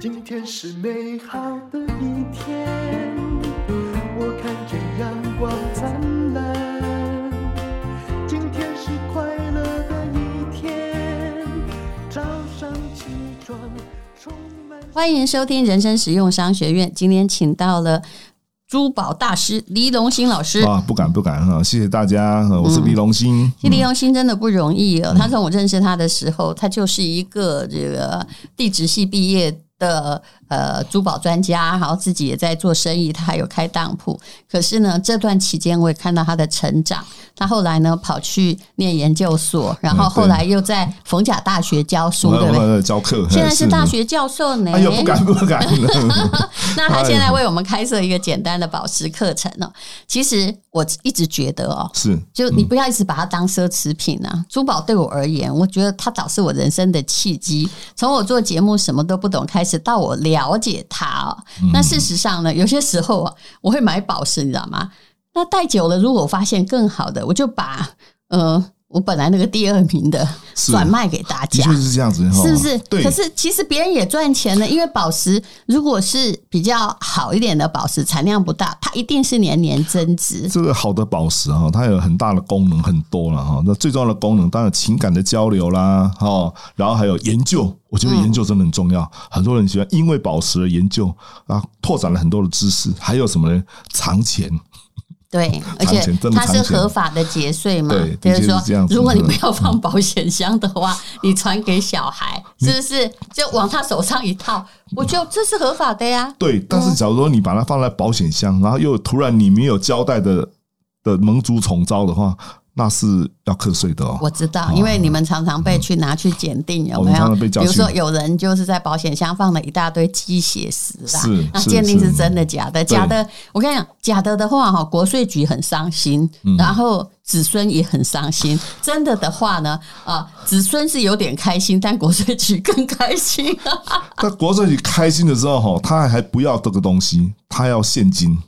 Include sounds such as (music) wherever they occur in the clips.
今天是美好的一天，我看见阳光灿烂。今天是快乐的一天，早上起床充满。欢迎收听人生实用商学院，今天请到了。珠宝大师黎龙兴老师啊，不敢不敢哈，谢谢大家，我是黎龙兴。其实黎龙兴真的不容易哦，他从我认识他的时候，他就是一个这个地质系毕业的。呃，珠宝专家，然后自己也在做生意，他还有开当铺。可是呢，这段期间我也看到他的成长。他后来呢，跑去念研究所，然后后来又在逢甲大学教书，对不对？教课，现在是大学教授呢。哎呦，不敢不敢。(laughs) (laughs) 那他现在为我们开设一个简单的宝石课程哦。其实我一直觉得哦，是，就你不要一直把它当奢侈品啊。珠宝对我而言，我觉得它导致我人生的契机。从我做节目什么都不懂开始，到我了。了解它哦，那事实上呢，有些时候啊，我会买宝石，你知道吗？那戴久了，如果我发现更好的，我就把呃。我本来那个第二名的转卖给大家，的确是这样子，是不是？对。可是其实别人也赚钱了，因为宝石如果是比较好一点的宝石，产量不大，它一定是年年增值。这个好的宝石哈，它有很大的功能，很多了哈。那最重要的功能当然情感的交流啦，哈，然后还有研究。我觉得研究真的很重要，嗯、很多人喜欢因为宝石而研究啊，拓展了很多的知识。还有什么呢？藏钱。对，(laughs) 而且它是合法的节税嘛，就是说，如果你不要放保险箱的话，你传给小孩，是不是就往他手上一套？我觉得这是合法的呀。(laughs) 对，但是假如说你把它放在保险箱，然后又突然你没有交代的的盟主重招的话。那是要课税的哦。我知道，因为你们常常被去拿去检定，有没有？比如说，有人就是在保险箱放了一大堆鸡血石啦，那鉴定是真的假的？假的，我跟你讲，假的的话哈，国税局很伤心，然后子孙也很伤心。真的的话呢，啊，子孙是有点开心，但国税局更开心。(laughs) 那国税局开心的时候哈，他还不要这个东西，他要现金。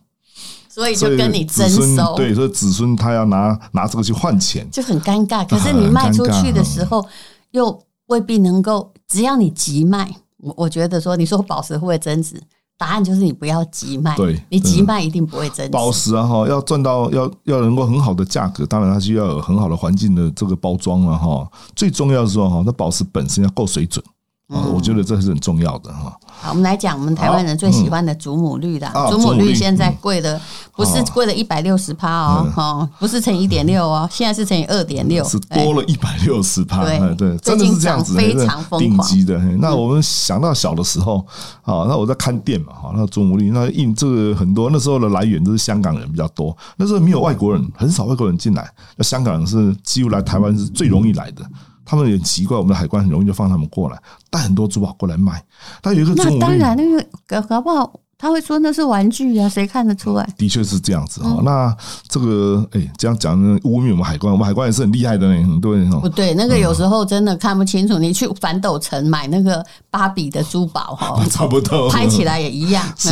所以就跟你征收，对，所以子孙他要拿拿这个去换钱，就很尴尬。可是你卖出去的时候，又未必能够。只要你急卖，我我觉得说，你说宝石会不会增值？答案就是你不要急卖。对，你急卖一定不会增值。宝石啊，哈，要赚到要要能够很好的价格，当然它需要有很好的环境的这个包装了哈。最重要的是说哈，那宝石本身要够水准啊，我觉得这是很重要的哈。好，我们来讲我们台湾人最喜欢的祖母绿的，祖母绿现在贵的不是贵了一百六十趴哦，哦，不是乘以一点六哦，现在是乘以二点六，是多了一百六十趴，对对，真的是这样子，非常疯狂。顶级的。那我们想到小的时候，啊，那我在看店嘛，哈，那祖母绿那印这个很多，那时候的来源都是香港人比较多，那时候没有外国人，很少外国人进来，那香港人是几乎来台湾是最容易来的。他们也奇怪，我们的海关很容易就放他们过来，带很多珠宝过来卖。但有一个那当然那个搞搞不好。他会说那是玩具啊，谁看得出来？的确是这样子哈。那这个哎，这样讲污蔑我们海关，我们海关也是很厉害的呢，很多人哈。不对，那个有时候真的看不清楚。你去反斗城买那个芭比的珠宝哈，(laughs) 差不多，拍起来也一样。(laughs) 是，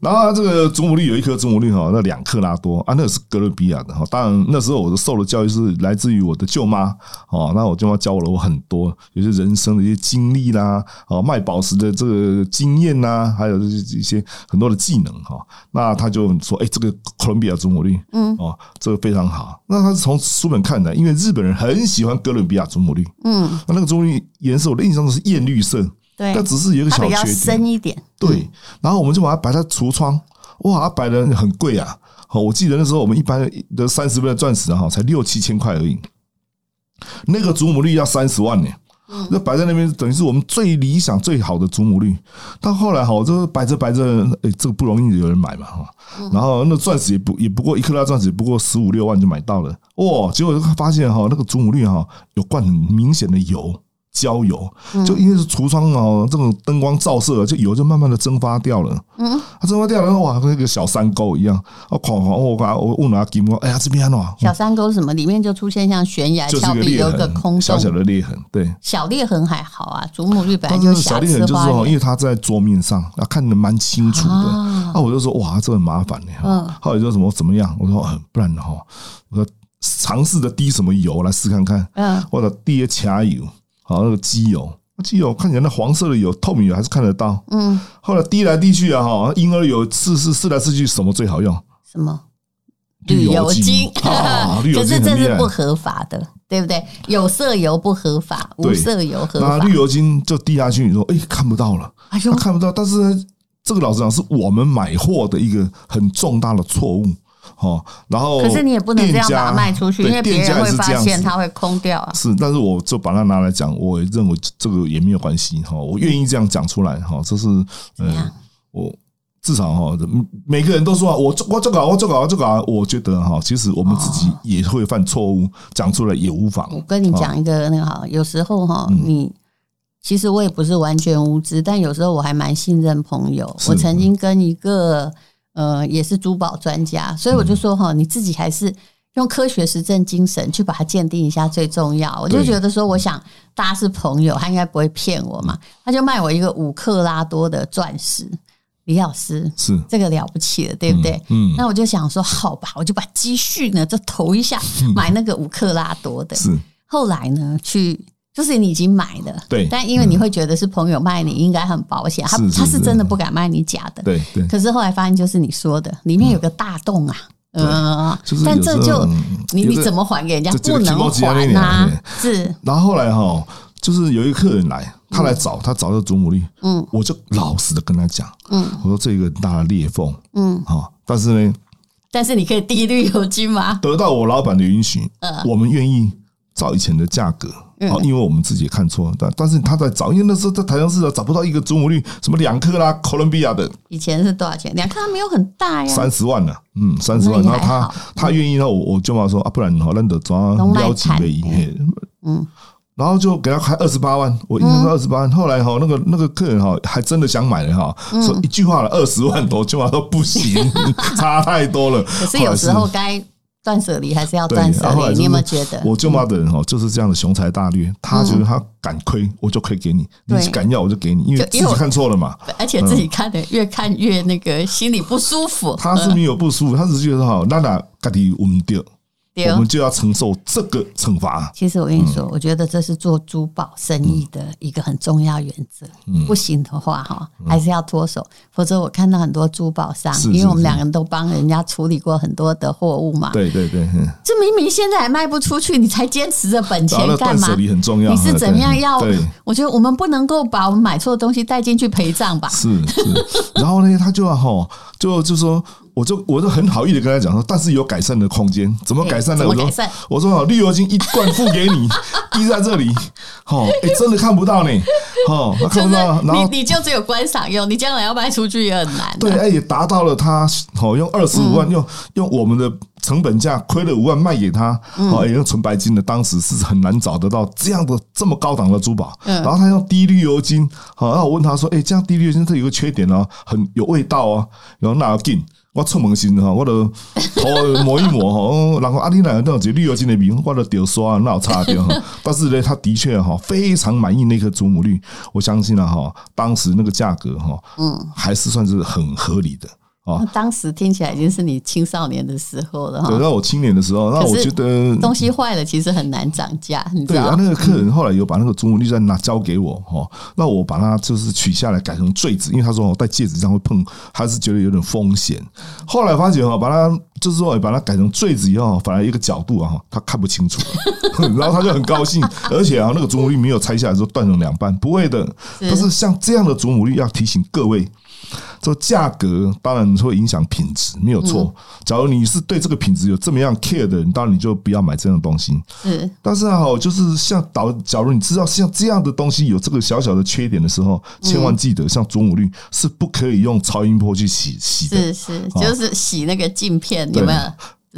然后这个祖母绿有一颗祖母绿哈，那两克拉多啊，那个是哥伦比亚的哈。当然那时候我的受的教育是来自于我的舅妈哦，那我舅妈教了我很多，有些人生的一些经历啦，哦，卖宝石的这个经验呐，还有这些一些。很多的技能哈，那他就说：“哎，这个哥伦比亚祖母绿，嗯，哦，这个非常好。那他是从书本看的，因为日本人很喜欢哥伦比亚祖母绿，嗯，那那个祖母绿颜色，我的印象都是艳绿色，对，但只是有一个小缺点，深一点，对。然后我们就把它摆在橱窗，哇，它摆的很贵啊。好，我记得那时候我们一般的三十倍的钻石哈，才六七千块而已，那个祖母绿要三十万呢。”那摆在那边，等于是我们最理想、最好的祖母绿。到后来哈，这摆着摆着，哎，这个不容易有人买嘛哈。然后那钻石也不也不过一克拉钻石，也不过十五六万就买到了。哇！结果发现哈，那个祖母绿哈有灌很明显的油。焦油，就因为是橱窗哦，这种灯光照射，就油就慢慢的蒸发掉了。嗯，它蒸发掉了，哇，跟一个小山沟一样。啊，哐哐，我我问了金哥，哎呀，这边啊，小山沟什么？里面就出现像悬崖峭壁，有个空洞，小小的裂痕。对，小裂痕还好啊，祖母绿本来就小裂痕，就是说，因为它在桌面上，啊，看得蛮清楚的。啊，我就说，哇，这很麻烦呢。嗯，后来就什么怎么样？我说，不然哈，我说尝试着滴什么油来试看看。嗯，或者滴些卡油。好，那个机油那机油看起来那黄色的油，透明油还是看得到。嗯，后来滴来滴去啊，哈，婴儿油试试试来试去，什么最好用？什么？绿油精。可 (laughs) 是这是不合法的，对不对？有色油不合法，无色油合法。那绿油精就滴下去，你说，哎，看不到了，他看不到。但是，这个老实讲，是我们买货的一个很重大的错误。哦，然后可是你也不能这样把它卖出去，因为别人会发现它会空掉啊。是，但是我就把它拿来讲，我也认为这个也没有关系哈，我愿意这样讲出来哈，这是嗯，我至少哈，每个人都说我我这个我这个我这个，我觉得哈，其实我们自己也会犯错误，讲出来也无妨。我跟你讲一个那个哈，有时候哈，你其实我也不是完全无知，但有时候我还蛮信任朋友。我曾经跟一个。呃，也是珠宝专家，所以我就说哈，你自己还是用科学实证精神去把它鉴定一下最重要。我就觉得说，我想大家是朋友，他应该不会骗我嘛。他就卖我一个五克拉多的钻石，李老师是这个了不起了，对不对？嗯，那我就想说，好吧，我就把积蓄呢就投一下，买那个五克拉多的。是后来呢去。就是你已经买了，对，但因为你会觉得是朋友卖你，应该很保险。他他是真的不敢卖你假的，对对。可是后来发现，就是你说的，里面有个大洞啊，嗯，但这就你你怎么还给人家？不能还呐，是。然后后来哈，就是有一个客人来，他来找他找这个祖母绿，嗯，我就老实的跟他讲，嗯，我说这个大的裂缝，嗯，好，但是呢，但是你可以滴绿油精吗？得到我老板的允许，呃，我们愿意照以前的价格。哦，因为我们自己也看错了，但但是他在找，因为那时候在台中市找不到一个祖母绿，什么两克拉，哥伦比亚的，以前是多少钱？两克拉没有很大呀，三十万呢，嗯，三十万。然后他他愿意，那我我舅妈说啊，不然好，那得抓撩几倍，嗯，然后就给他开二十八万，我印象是二十八万。后来哈，那个那个客人哈，还真的想买了哈，说一句话了，二十万多，舅妈说不行，(laughs) 差太多了。可是有时候该。断舍离还是要断舍离，你有没有觉得？我舅妈的人哦就是这样的雄才大略，他觉得他敢亏，我就亏给你；你敢要，我就给你，因为自己看错了嘛。而且自己看的越看越那个心里不舒服。他是没有不舒服，他只是觉得哈，那那家己稳掉。我们就要承受这个惩罚。其实我跟你说，我觉得这是做珠宝生意的一个很重要原则。不行的话，哈，还是要脱手。否则，我看到很多珠宝商，因为我们两个人都帮人家处理过很多的货物嘛。对对对，这明明现在还卖不出去，你才坚持着本钱干嘛？很重要。你是怎样要？我觉得我们不能够把我们买错的东西带进去陪葬吧？是是。然后呢，他就要哈，就就说。我就我就很好意的跟他讲说，但是有改善的空间，怎么改善呢？我说我说好，绿油精一罐付给你，(laughs) 滴在这里，哦，哎，真的看不到呢，哦，他看不到，然后你你就只有观赏用，你将来要卖出去也很难。对，哎，也达到了他，哦用二十五万，用用我们的成本价亏了五万卖给他，哦，也用纯白金的，当时是很难找得到这样的这么高档的珠宝。然后他用低绿油精，好，然后我问他说，哎，这样低绿油精这有个缺点哦，很有味道哦，然后那要紧。我出门时哈，我都头抹一抹哈，然后阿丽奶那种绿油精的名，我都掉刷，那擦掉。(laughs) 但是呢，他的确哈非常满意那颗祖母绿，我相信了哈，当时那个价格哈，嗯，还是算是很合理的。哦，当时听起来已经是你青少年的时候了哈。对，那我青年的时候，那我觉得东西坏了其实很难涨价，你知道吗？对啊，那个客人后来有把那个祖母绿再拿交给我哈，那我把它就是取下来改成坠子，因为他说我戴戒指这样会碰，还是觉得有点风险。后来发觉哈，把它就是说把它改成坠子以后，反而一个角度啊，他看不清楚，(laughs) 然后他就很高兴，而且啊，那个祖母绿没有拆下来说断成两半，不会的。但是像这样的祖母绿，要提醒各位。这价格当然会影响品质，没有错。假如你是对这个品质有这么样 care 的人，当然你就不要买这样的东西。是，但是哈，就是像导，假如你知道像这样的东西有这个小小的缺点的时候，千万记得，像祖母绿是不可以用超音波去洗洗的。是是，就是洗那个镜片有没有？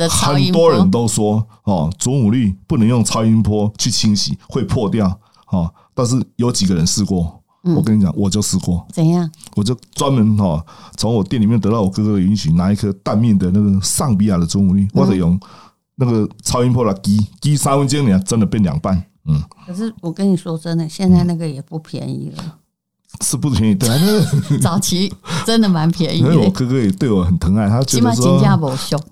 很多人都说哦，祖母绿不能用超音波去清洗，会破掉。哦，但是有几个人试过？我跟你讲，我就试过。怎样？我就专门哈，从我店里面得到我哥哥的允许，拿一颗蛋面的那个尚比亚的祖母绿，或者用那个超音波来滴滴三分钟，你还真的变两半。嗯。可是我跟你说真的，现在那个也不便宜了。是不便宜，对，(laughs) 早期真的蛮便宜。因为我哥哥也对我很疼爱，他觉得说，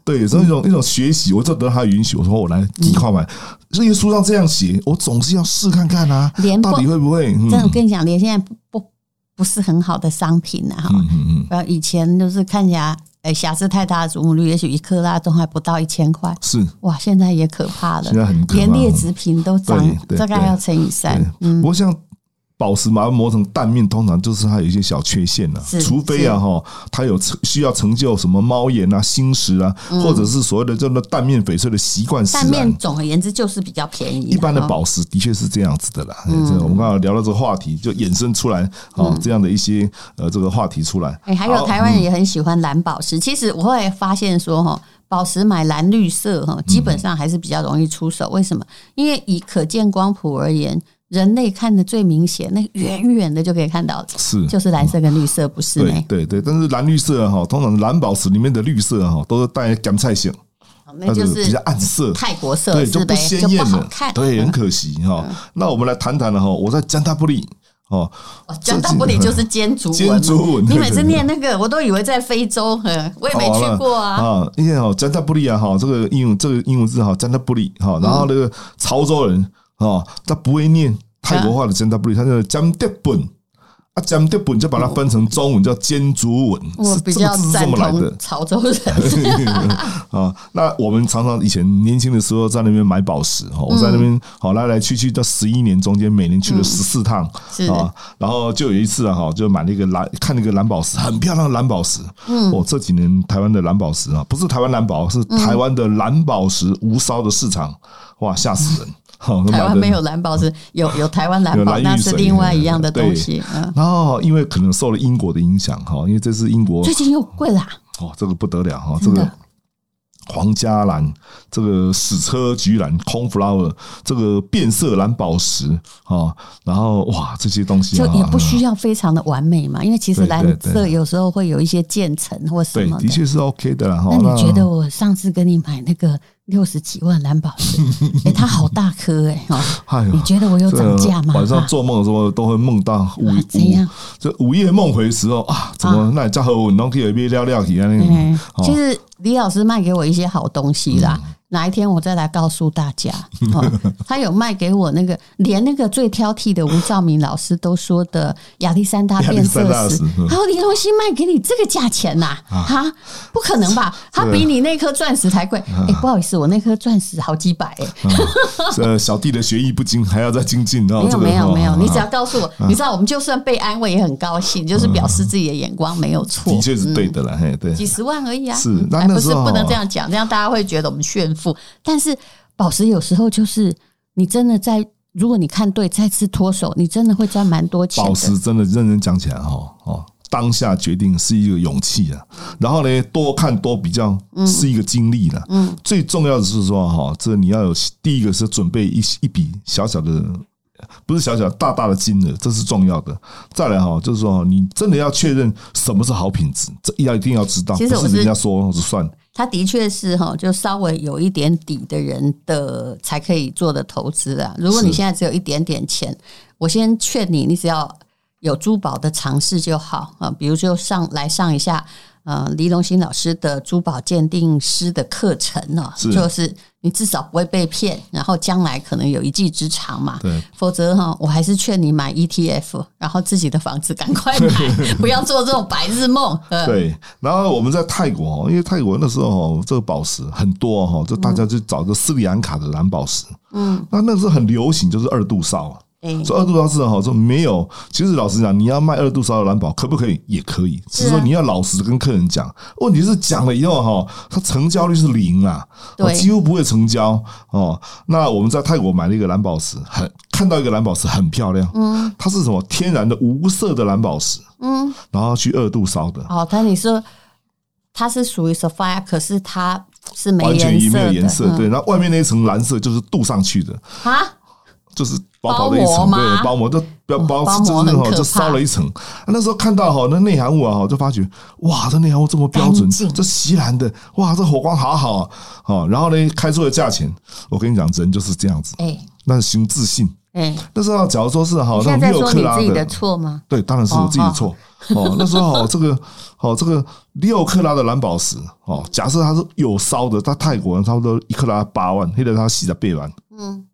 对，有时候一种一种学习，我就得到他允许，我说我来一块买。这些书上这样写，我总是要试看看啊，连到底会不会？真的，我跟你讲，连现在不不是很好的商品啊，哈，嗯嗯，以前就是看起来，哎，瑕疵太大的祖母绿，也许一克拉都还不到一千块，是。哇，现在也可怕了，现在很可怕，连劣质品都涨，大概要乘以三，嗯，不过像。宝石把它，磨成蛋面，通常就是它有一些小缺陷了。除非啊哈，它有需要成就什么猫眼啊、星石啊，或者是所谓的这个蛋面翡翠的习惯。蛋面总而言之就是比较便宜。一般的宝石的确是这样子的啦。我们刚刚聊到这个话题，就衍生出来啊这样的一些呃这个话题出来。哎，还有台湾人也很喜欢蓝宝石。其实我会发现说哈，宝石买蓝绿色哈，基本上还是比较容易出手。为什么？因为以可见光谱而言。人类看的最明显，那远远的就可以看到，是就是蓝色跟绿色，不是？对对对，但是蓝绿色哈，通常蓝宝石里面的绿色哈，都是带甘菜色，那就是比较暗色，泰国色，对，就不鲜艳了，对，很可惜哈。那我们来谈谈了哈，我在江大布里哦，江大布里就是尖竹纹，(laughs) 你每次念那个，我都以为在非洲，(laughs) 我也没去过啊。啊，因为哈江大布里啊哈，这个英文这个英文字哈江大布里哈，然后那个潮州人。哦，他不会念泰国话的尖大布里，他叫尖德本。啊，尖德本就把它分成中文叫尖竹文，是这个字这么来的。潮州人。啊，(laughs) 那我们常常以前年轻的时候在那边买宝石哈，我在那边好来来去去到十一年中间，每年去了十四趟啊，然后就有一次啊哈，就买了一个蓝，看那个蓝宝石，很漂亮的蓝宝石。嗯，我这几年台湾的蓝宝石啊，不是台湾蓝宝，是台湾的蓝宝石无烧的市场，哇，吓死人。台湾没有蓝宝石，有有台湾蓝宝，那是另外一样的东西。然后因为可能受了英国的影响哈，因为这是英国最近又贵了。哦，这个不得了哈，这个皇家蓝，这个矢车菊蓝 （Cornflower），这个变色蓝宝石啊，然后哇，这些东西就也不需要非常的完美嘛，因为其实蓝色有时候会有一些渐层或什么的，的确是 OK 的啦。那你觉得我上次跟你买那个？六十几万蓝宝石，哎，它好大颗 (laughs) 哎！哈，你觉得我有涨价吗？晚上做梦的时候都会梦到午怎样？这午夜梦回的时候啊，怎么那家和我弄可以别聊聊起来那个。其实李老师卖给我一些好东西啦。哪一天我再来告诉大家，(laughs) 他有卖给我那个，连那个最挑剔的吴兆明老师都说的亚历山大变色石，还有李东西卖给你这个价钱呐？啊，不可能吧？(laughs) 他比你那颗钻石还贵。哎，不好意思，我那颗钻石好几百哎。这 (laughs) 小弟的学艺不精，还要再精进。没有没有没有，你只要告诉我，你知道我们就算被安慰也很高兴，就是表示自己的眼光没有错，的确是对的了。嘿，对，几十万而已啊，是那，不是不能这样讲，这样大家会觉得我们炫富。但是宝石有时候就是你真的在，如果你看对，再次脱手，你真的会赚蛮多钱。宝石真的认真讲起来哈哦，当下决定是一个勇气啊，然后呢，多看多比较是一个经历了。嗯，最重要的是说哈，这你要有第一个是准备一一笔小小的，不是小小大大的金额，这是重要的。再来哈，就是说你真的要确认什么是好品质，这要一定要知道，不是人家说就算。他的确是哈，就稍微有一点底的人的才可以做的投资啊。如果你现在只有一点点钱，我先劝你，你只要有珠宝的尝试就好啊。比如就上来上一下。呃，黎龙兴老师的珠宝鉴定师的课程呢，就是你至少不会被骗，然后将来可能有一技之长嘛。对，否则哈，我还是劝你买 ETF，然后自己的房子赶快买，不要做这种白日梦。对，然后我们在泰国，因为泰国那时候这个宝石很多哈，就大家就找个斯里兰卡的蓝宝石。嗯，那那时候很流行，就是二度烧。说二度烧是好，说没有。其实老实讲，你要卖二度烧的蓝宝，可不可以？也可以。只是说你要老实跟客人讲。问题是讲了以后哈，它成交率是零啊，几乎不会成交哦。那我们在泰国买了一个蓝宝石，很看到一个蓝宝石很漂亮，嗯，它是什么天然的无色的蓝宝石，嗯，然后去二度烧的。哦，但你说它是属于 sapphire，可是它是没完全没有颜色，对。然后外面那一层蓝色就是镀上去的啊。就是薄薄的一层，对，包膜就薄薄，就是哈，就烧了一层。那时候看到哈，那内含物啊，就发觉哇，这内含物这么标准，这锡兰的，哇，这火光好好啊。然后呢，开出的价钱，我跟你讲，人就是这样子，哎，那是凭自信，哎，那时候假如说是哈，那种六克拉的错吗？对，当然是我自己的错。哦，那时候哦，这个哦，这个六克拉的蓝宝石哦，假设它是有烧的，它泰国人差不多一克拉八万，黑的它洗的背完，嗯，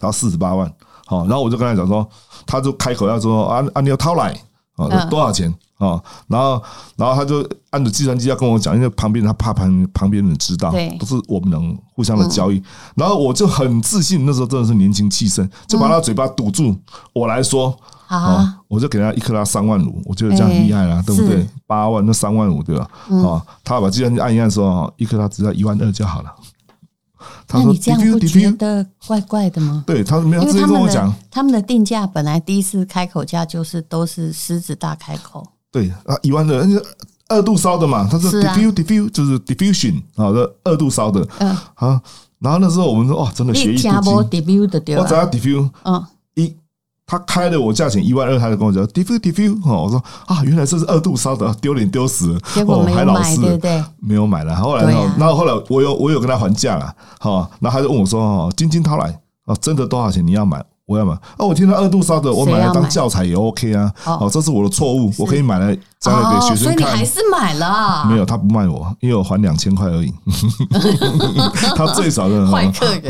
然后四十八万，好，然后我就跟他讲说，他就开口要说啊啊，你要掏来啊，多少钱？啊，然后，然后他就按着计算机要跟我讲，因为旁边他怕旁旁边人知道，不是我们能互相的交易。然后我就很自信，那时候真的是年轻气盛，就把他嘴巴堵住。我来说，啊，我就给他一克拉三万五，我觉得这样厉害了，对不对？八万那三万五，对吧？啊，他把计算机按一按说，一克拉只要一万二就好了。那你这样不觉得怪怪的吗？对，他没有直接跟我讲，他们的定价本来第一次开口价就是都是狮子大开口。对啊，一万二，二度烧的嘛，他是 diffuse diffuse 就是 diffusion 啊，这二度烧的。嗯，啊，然后那时候我们说，哇，真的学艺不精。我只要 diffuse，嗯，一，他开了我价钱一万二，他就跟我讲 diffuse diffuse 哦，我说啊，原来这是二度烧的，丢脸丢死了。结果没有买，对不对？没有买了。后来，然后后来我有我有跟他还价了，好，然后他就问我说，哦，晶晶掏来，哦，真的多少钱？你要买？我要买哦！我听到二度烧的，我买来当教材也 OK 啊。哦，这是我的错误，我可以买来再来给学生看。所以你还是买了？没有，他不卖我，因为我还两千块而已。(laughs) 他最少的坏客人。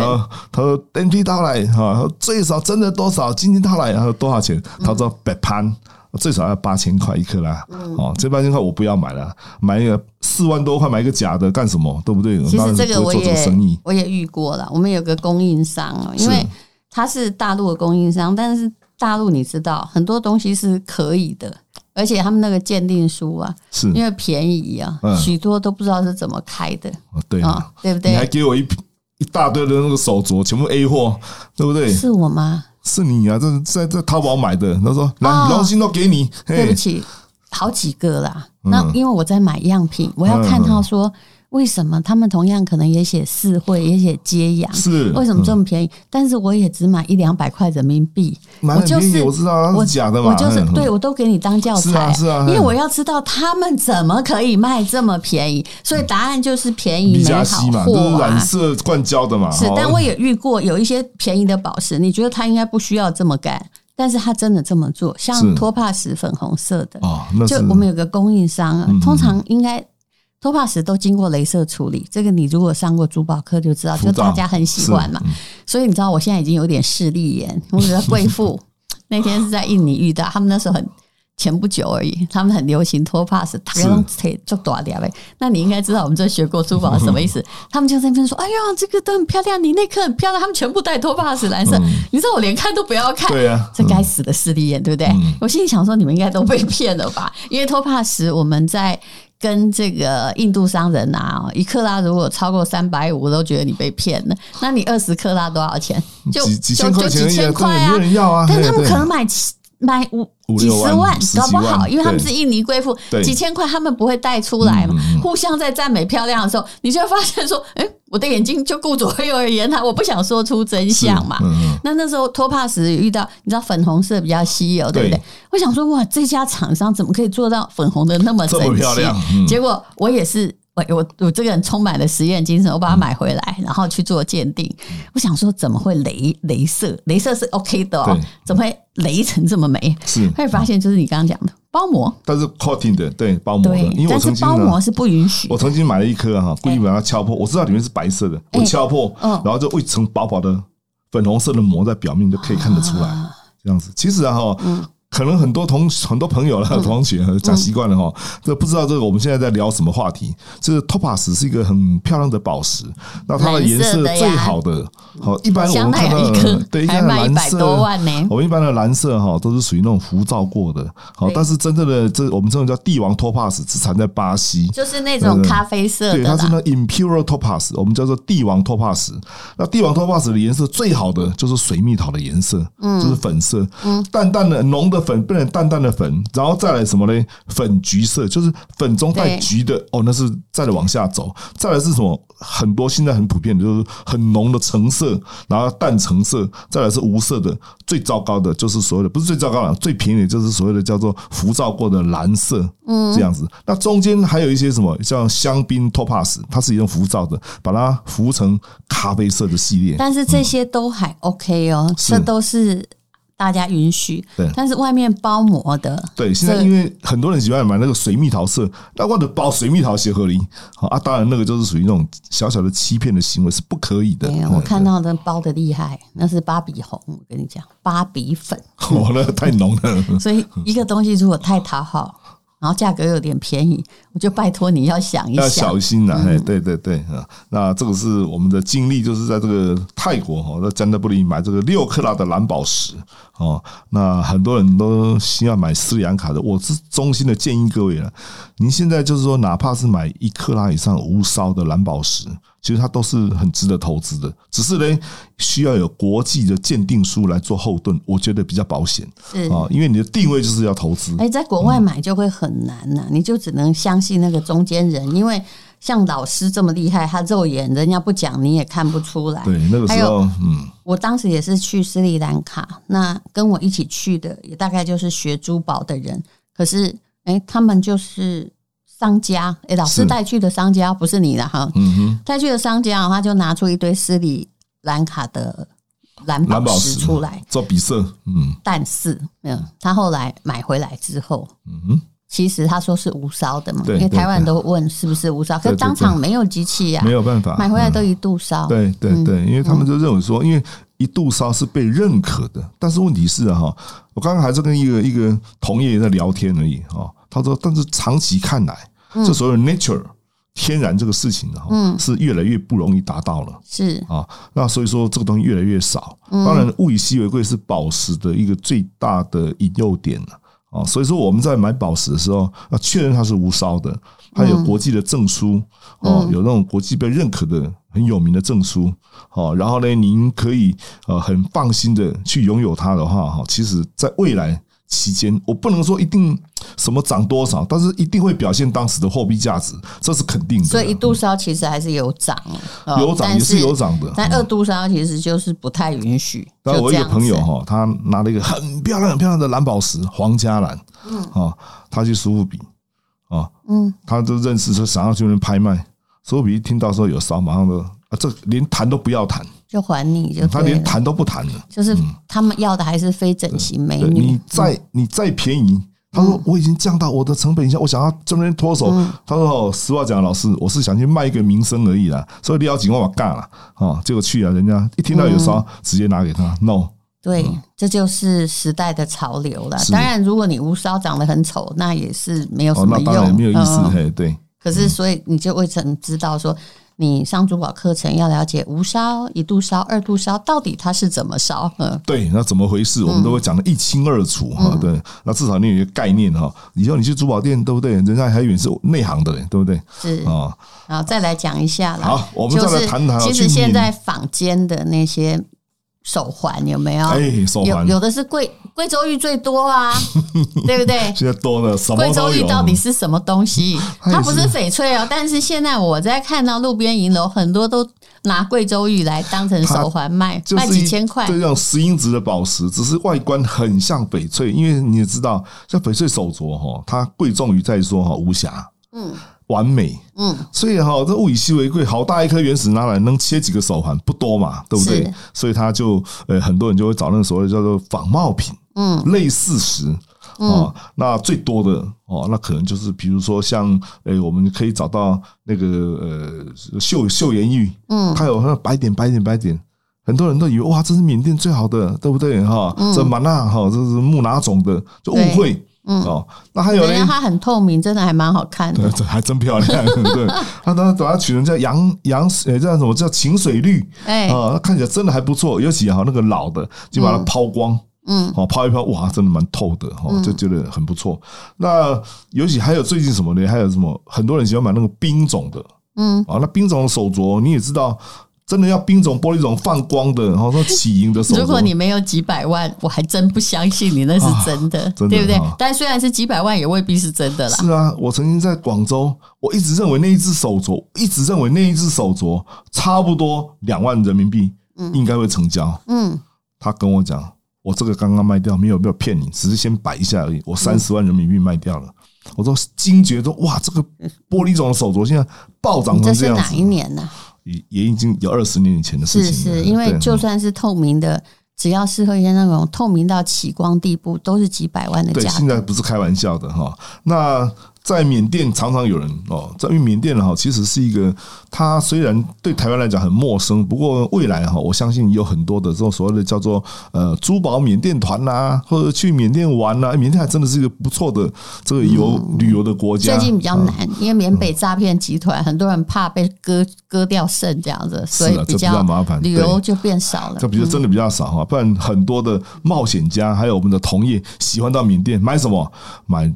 他说电梯掏来哈，最少真的多少？今天掏来，他说多少钱？他说百潘，最少要八千块一克拉。哦，这八千块我不要买了，买一个四万多块买一个假的干什么？对不对？其实这个我也我也遇过了，我们有个供应商哦，因为。他是大陆的供应商，但是大陆你知道很多东西是可以的，而且他们那个鉴定书啊，是因为便宜啊，许多都不知道是怎么开的。对啊，对不对？你还给我一一大堆的那个手镯，全部 A 货，对不对？是我吗？是你啊！这是在在淘宝买的。他说：“来，东西都给你。”对不起，好几个啦。那因为我在买样品，我要看他说。为什么他们同样可能也写四会，也写揭阳？是为什么这么便宜？但是我也只买一两百块人民币。我就是我知道是假的嘛，我就是对我都给你当教材，是啊，因为我要知道他们怎么可以卖这么便宜。所以答案就是便宜没好货，染色灌胶的嘛。是，但我也遇过有一些便宜的宝石，你觉得他应该不需要这么干，但是他真的这么做，像托帕石粉红色的，就我们有个供应商，通常应该。托帕石都经过镭射处理，这个你如果上过珠宝课就知道，就大家很喜欢嘛。所以你知道我现在已经有点势利眼。(laughs) 我觉得贵妇那天是在印尼遇到，他们那时候很前不久而已，他们很流行托帕石，大家都做多点呗。那你应该知道我们这学过珠宝什么意思？他们就在那边说：“哎呀，这个都很漂亮，你那颗很漂亮。”他们全部带托帕石蓝色，你知道我连看都不要看。对呀，这该死的势利眼，对不对？我心里想说，你们应该都被 (laughs) 骗了吧？因为托帕石我们在。跟这个印度商人啊一克拉如果超过三百五，我都觉得你被骗了。那你二十克拉多少钱？就几几千块钱，几千块啊！没人要啊！但他们可能买买五几十万，搞不好，因为他们是印尼贵妇，几千块他们不会带出来嘛。互相在赞美漂亮的时候，你就会发现说，哎。我的眼睛就顾左右而言他，我不想说出真相嘛。嗯、那那时候托帕石遇到，你知道粉红色比较稀有，对不对？我想说，哇，这家厂商怎么可以做到粉红的那么整齐？漂亮。嗯、结果我也是，我我我这个人充满了实验精神，我把它买回来，然后去做鉴定。我想说，怎么会镭镭射？镭射是 OK 的，哦，怎么会雷成这么美？是，会发现就是你刚刚讲的。包膜，但是 coating 的，对包膜的，因为我曾经包膜是不允许。我曾经买了一颗哈，故意把它敲破，我知道里面是白色的，我敲破，然后就一层薄薄的粉红色的膜在表面就可以看得出来，这样子。其实啊哈。可能很多同很多朋友了，同学讲习惯了哈，这不知道这个我们现在在聊什么话题？这个托帕石是一个很漂亮的宝石，那它的颜色最好的，好一般我们看到 (laughs) 对，一般的蓝色，我们一般的蓝色哈都是属于那种浮造过的，好，但是真正的这我们这种叫帝王托帕石，只产在巴西，就是那种咖啡色，对，它是那 imperial topaz，我们叫做帝王托帕石。那帝王托帕石的颜色最好的就是水蜜桃的颜色，就是粉色，淡淡的浓的。个粉变成淡淡的粉，然后再来什么呢？粉橘色，就是粉中带橘的哦，那是再来往下走。再来是什么？很多现在很普遍的，就是很浓的橙色，然后淡橙色，再来是无色的。最糟糕的就是所谓的，不是最糟糕了，最便宜的就是所谓的叫做浮躁过的蓝色，嗯，这样子。那中间还有一些什么，像香槟 Topaz，它是一种浮躁的，把它浮成咖啡色的系列。但是这些都还 OK 哦，这都是。大家允许，对，但是外面包膜的，对，现在因为很多人喜欢买那个水蜜桃色，那或者包水蜜桃鞋盒里，啊，当然那个就是属于那种小小的欺骗的行为，是不可以的。对，我看到的包的厉害，那是芭比红，我跟你讲，芭比粉，(laughs) 哦，那个太浓了。(laughs) 所以一个东西如果太讨好。然后价格有点便宜，我就拜托你要想一想，要小心呐！哎，对对对啊，那这个是我们的经历，就是在这个泰国哈，在加德布里买这个六克拉的蓝宝石哦。那很多人都希望买斯里兰卡的，我是衷心的建议各位了，您现在就是说，哪怕是买一克拉以上无烧的蓝宝石。其实它都是很值得投资的，只是呢，需要有国际的鉴定书来做后盾，我觉得比较保险。是啊，因为你的定位就是要投资。哎，在国外买就会很难呐，你就只能相信那个中间人，因为像老师这么厉害，他肉眼人家不讲你也看不出来。对，那个时候，嗯，我当时也是去斯里兰卡，那跟我一起去的也大概就是学珠宝的人，可是哎，他们就是。商家，哎，老师带去的商家不是你的哈，嗯哼，带去的商家，他就拿出一堆斯里兰卡的蓝宝石出来做比色，嗯，但是，嗯，他后来买回来之后，嗯哼，其实他说是无烧的嘛，因为台湾人都问是不是无烧，可是当场没有机器呀，没有办法，买回来都一度烧，对对对，因为他们就认为说，因为一度烧是被认可的，但是问题是哈，我刚刚还是跟一个一个同业在聊天而已哈，他说，但是长期看来。这所谓 nature 天然这个事情哈，嗯，是越来越不容易达到了，是啊，那所以说这个东西越来越少。当然，物以稀为贵是宝石的一个最大的引诱点了啊。所以说我们在买宝石的时候，要确认它是无烧的，它有国际的证书哦，有那种国际被认可的很有名的证书哦。然后呢，您可以呃很放心的去拥有它的话哈，其实在未来。期间，我不能说一定什么涨多少，但是一定会表现当时的货币价值，这是肯定的。所以一度烧其实还是有涨，有涨也是有涨的。但二度烧其实就是不太允许。但我一个朋友哈，他拿了一个很漂亮、很漂亮的蓝宝石，皇家蓝，嗯，啊，他去苏富比，啊，嗯，他就认识说想要去那边拍卖，所以我一听到说有烧，马上就啊，这连谈都不要谈。就还你就，他连谈都不谈了。就是他们要的还是非整形美女。你再你再便宜，他说我已经降到我的成本以下，我想要这边脱手。他说哦，实话讲，老师，我是想去卖一个名声而已啦。所以你要紧我干了啊，结果去了，人家一听到有烧，直接拿给他。No，对，这就是时代的潮流了。当然，如果你无烧长得很丑，那也是没有什么用，没有意思。嘿，对。可是，所以你就未曾知道说。你上珠宝课程要了解无烧、一度烧、二度烧到底它是怎么烧？嗯，对，那怎么回事？我们都会讲的一清二楚哈。对，那至少你有一个概念哈。以后你去珠宝店，对不对？人家还以为是内行的嘞，对不对？是啊，然后再来讲一下啦。好，我们再来谈谈。其实现在坊间的那些。手环有没有？哎，手环有有的是贵贵州玉最多啊，(laughs) 对不对？现在多了，贵州玉到底是什么东西？它不是翡翠哦，但是现在我在看到路边银楼，很多都拿贵州玉来当成手环卖，卖几千块。这种石英质的宝石，只是外观很像翡翠，因为你也知道，像翡翠手镯哈，它贵重于在说哈无瑕。嗯。完美，嗯，所以哈，这物以稀为贵，好大一颗原石拿来能切几个手环，不多嘛，对不对？所以他就呃，很多人就会找那个所谓叫做仿冒品，嗯，类似石，哦，嗯、那最多的哦，那可能就是比如说像，呃，我们可以找到那个呃，岫岫岩玉，嗯，它有那白点白点白点，很多人都以为哇，这是缅甸最好的，对不对？哈，嗯、这玛纳哈，这是木哪种的，就误会。嗯哦，那还有呢？它很透明，真的还蛮好看的。对，还真漂亮。(laughs) 对，他他把它取成叫洋洋，呃，叫什么叫晴水绿？哎，啊，看起来真的还不错。尤其哈那个老的，就把它抛光，嗯，哦，抛一抛，哇，真的蛮透的，哦，就觉得很不错。那尤其还有最近什么呢？还有什么？很多人喜欢买那个冰种的，嗯，啊，那冰种的手镯你也知道。真的要冰种玻璃种放光的，然后说起银的手镯。如果你没有几百万，我还真不相信你那是真的，啊、真的对不对？但虽然是几百万，也未必是真的啦。是啊，我曾经在广州，我一直认为那一只手镯，一直认为那一只手镯差不多两万人民币，应该会成交。嗯，他跟我讲，我这个刚刚卖掉，没有没有骗你，只是先摆一下而已。我三十万人民币卖掉了。我说惊觉说，哇，这个玻璃种的手镯现在暴涨成这样子。这是哪一年呢？也也已经有二十年以前的事情了。是是，因为就算是透明的，只要适合一些那种透明到起光地步，都是几百万的价格。对，现在不是开玩笑的哈。那。在缅甸常常有人哦，在缅甸哈，其实是一个，它虽然对台湾来讲很陌生，不过未来哈，我相信有很多的这种所谓的叫做呃珠宝缅甸团呐，或者去缅甸玩呐，缅甸还真的是一个不错的这个游旅游的国家。最近比较难，因为缅北诈骗集团很多人怕被割割掉肾这样子，所以比较麻烦，旅游就变少了。这比较真的比较少哈，不然很多的冒险家还有我们的同业喜欢到缅甸买什么买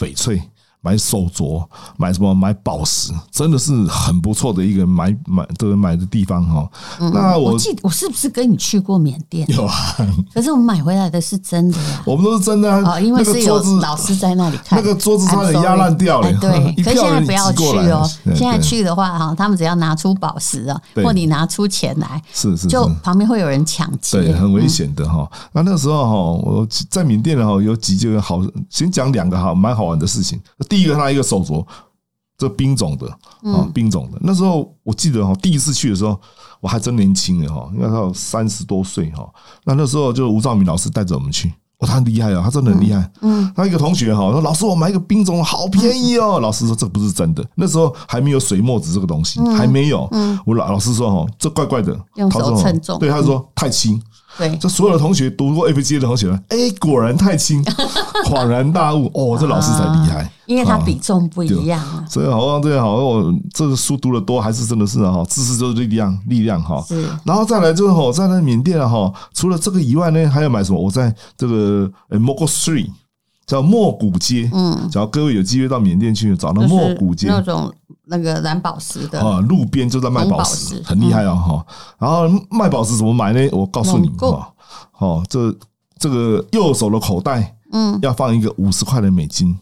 翡翠。买手镯，买什么？买宝石，真的是很不错的一个买买的买的地方哈。那我，我记得我是不是跟你去过缅甸？有啊，(laughs) 可是我们买回来的是真的呀。我们都是真的啊，因为是有老师在那里看，那个桌子差点压烂掉了。(laughs) 对，可是现在不要去哦。现在去的话哈，他们只要拿出宝石啊，或你拿出钱来，是是，就旁边会有人抢劫，对，很危险的哈。那那时候哈，我在缅甸的哈，有几件好，先讲两个哈，蛮好玩的事情。第一个，他一个手镯，这冰种的啊，冰种的。那时候我记得哈，第一次去的时候，我还真年轻的哈，应该到三十多岁哈。那那时候就吴兆明老师带着我们去，哇，他很厉害啊，他真的很厉害。嗯，他一个同学哈说：“老师，我买一个冰种，好便宜哦。”老师说：“这不是真的。”那时候还没有水墨纸这个东西，还没有。嗯，我老老师说：“哈，这怪怪的。”用手称重，对，他说太轻。对，这所有的同学读过 FGA 的同学，哎，果然太轻，(laughs) 恍然大悟，哦，这老师才厉害，因为他比重不一样啊。所以好像这样好，我这个书读的多，还是真的是哈，知识就是力量，力量哈。是，然后再来就是哈，在那缅甸哈，除了这个以外呢，还要买什么？我在这个 Mogok Street 叫莫古街，嗯，只要各位有机会到缅甸去找那莫古街那种。那个蓝宝石的啊，路边就在卖宝石，很厉害哦哈。然后卖宝石怎么买呢？我告诉你哈，好，这这个右手的口袋，嗯，要放一个五十块的美金，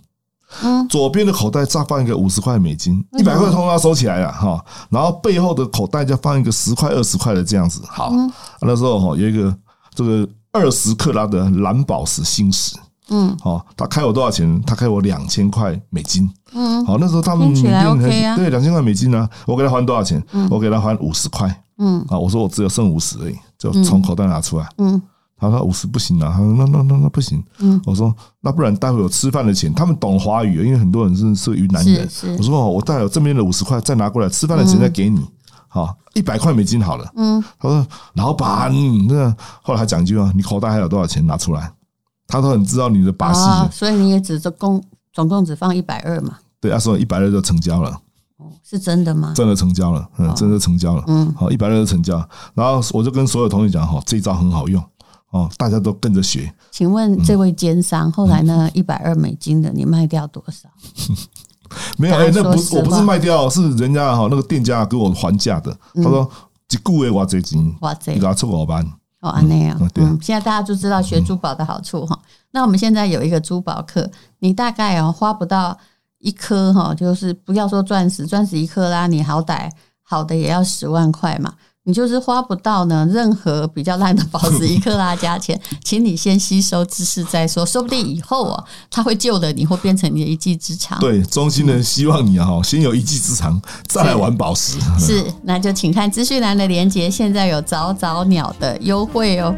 嗯，左边的口袋再放一个五十块美金，一百块通通要收起来了哈。然后背后的口袋再放一个十块、二十块的这样子。好，那时候哈有一个这个二十克拉的蓝宝石星石。嗯，好，他开我多少钱？他开我两千块美金。嗯，好，那时候他们缅甸很对两千块美金呢，我给他还多少钱？我给他还五十块。嗯，啊，我说我只有剩五十而已，就从口袋拿出来。嗯，他说五十不行啊，他说那那那那不行。嗯，我说那不然待会有吃饭的钱，他们懂华语，因为很多人是是云南人。我说我待会有这边的五十块再拿过来，吃饭的钱再给你。好，一百块美金好了。嗯，他说老板，那后来还讲一句话，你口袋还有多少钱拿出来？他都很知道你的把戏，所以你也只共总共只放一百二嘛？对，他说一百二就成交了。哦，是真的吗？真的成交了，嗯，真的成交了。嗯，好，一百二就成交。然后我就跟所有同学讲，哈，这一招很好用，哦，大家都跟着学。请问这位奸商后来呢？一百二美金的你卖掉多少？(laughs) 没有，哎，那不是我不是卖掉，是人家哈那个店家给我还价的。他说一个月我这金，哇这，给他出五万。哦，那样，嗯，现在大家就知道学珠宝的好处哈。那我们现在有一个珠宝课，你大概哦花不到一颗哈，就是不要说钻石，钻石一克拉，你好歹好的也要十万块嘛。你就是花不到呢，任何比较烂的宝石 (laughs) 一克拉价钱，请你先吸收知识再说，说不定以后啊，他会救了你，会变成你的一技之长。对，中心人希望你哈，先有一技之长，再来玩宝石。是，(laughs) 是，那就请看资讯栏的连接，现在有早早鸟的优惠哦。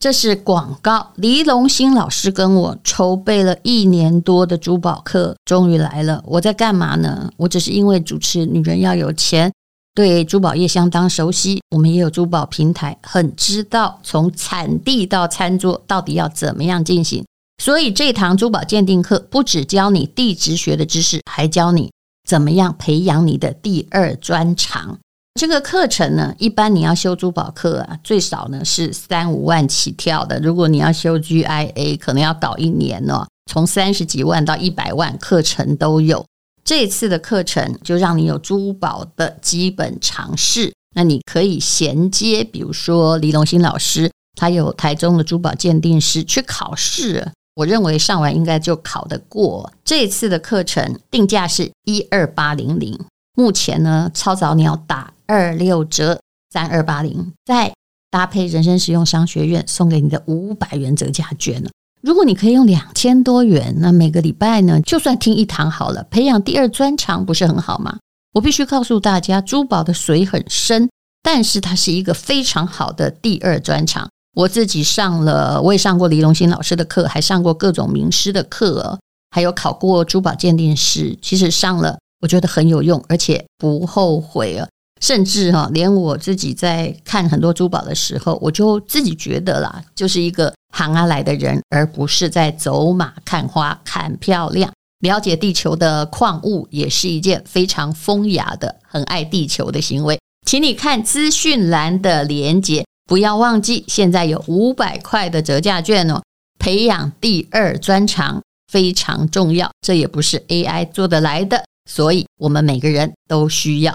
这是广告。黎龙兴老师跟我筹备了一年多的珠宝课，终于来了。我在干嘛呢？我只是因为主持《女人要有钱》，对珠宝业相当熟悉。我们也有珠宝平台，很知道从产地到餐桌到底要怎么样进行。所以这堂珠宝鉴定课不只教你地质学的知识，还教你怎么样培养你的第二专长。这个课程呢，一般你要修珠宝课啊，最少呢是三五万起跳的。如果你要修 GIA，可能要搞一年呢，从三十几万到一百万，课程都有。这次的课程就让你有珠宝的基本常识，那你可以衔接，比如说李龙兴老师，他有台中的珠宝鉴定师去考试，我认为上完应该就考得过。这次的课程定价是一二八零零，目前呢，超早鸟打。二六折三二八零，再搭配人生实用商学院送给你的五百元折价券呢。如果你可以用两千多元，那每个礼拜呢，就算听一堂好了，培养第二专长不是很好吗？我必须告诉大家，珠宝的水很深，但是它是一个非常好的第二专长。我自己上了，我也上过李龙兴老师的课，还上过各种名师的课，还有考过珠宝鉴定师。其实上了，我觉得很有用，而且不后悔啊。甚至哈，连我自己在看很多珠宝的时候，我就自己觉得啦，就是一个行啊来的人，而不是在走马看花看漂亮。了解地球的矿物也是一件非常风雅的、很爱地球的行为。请你看资讯栏的连接，不要忘记，现在有五百块的折价券哦。培养第二专长非常重要，这也不是 AI 做得来的，所以我们每个人都需要。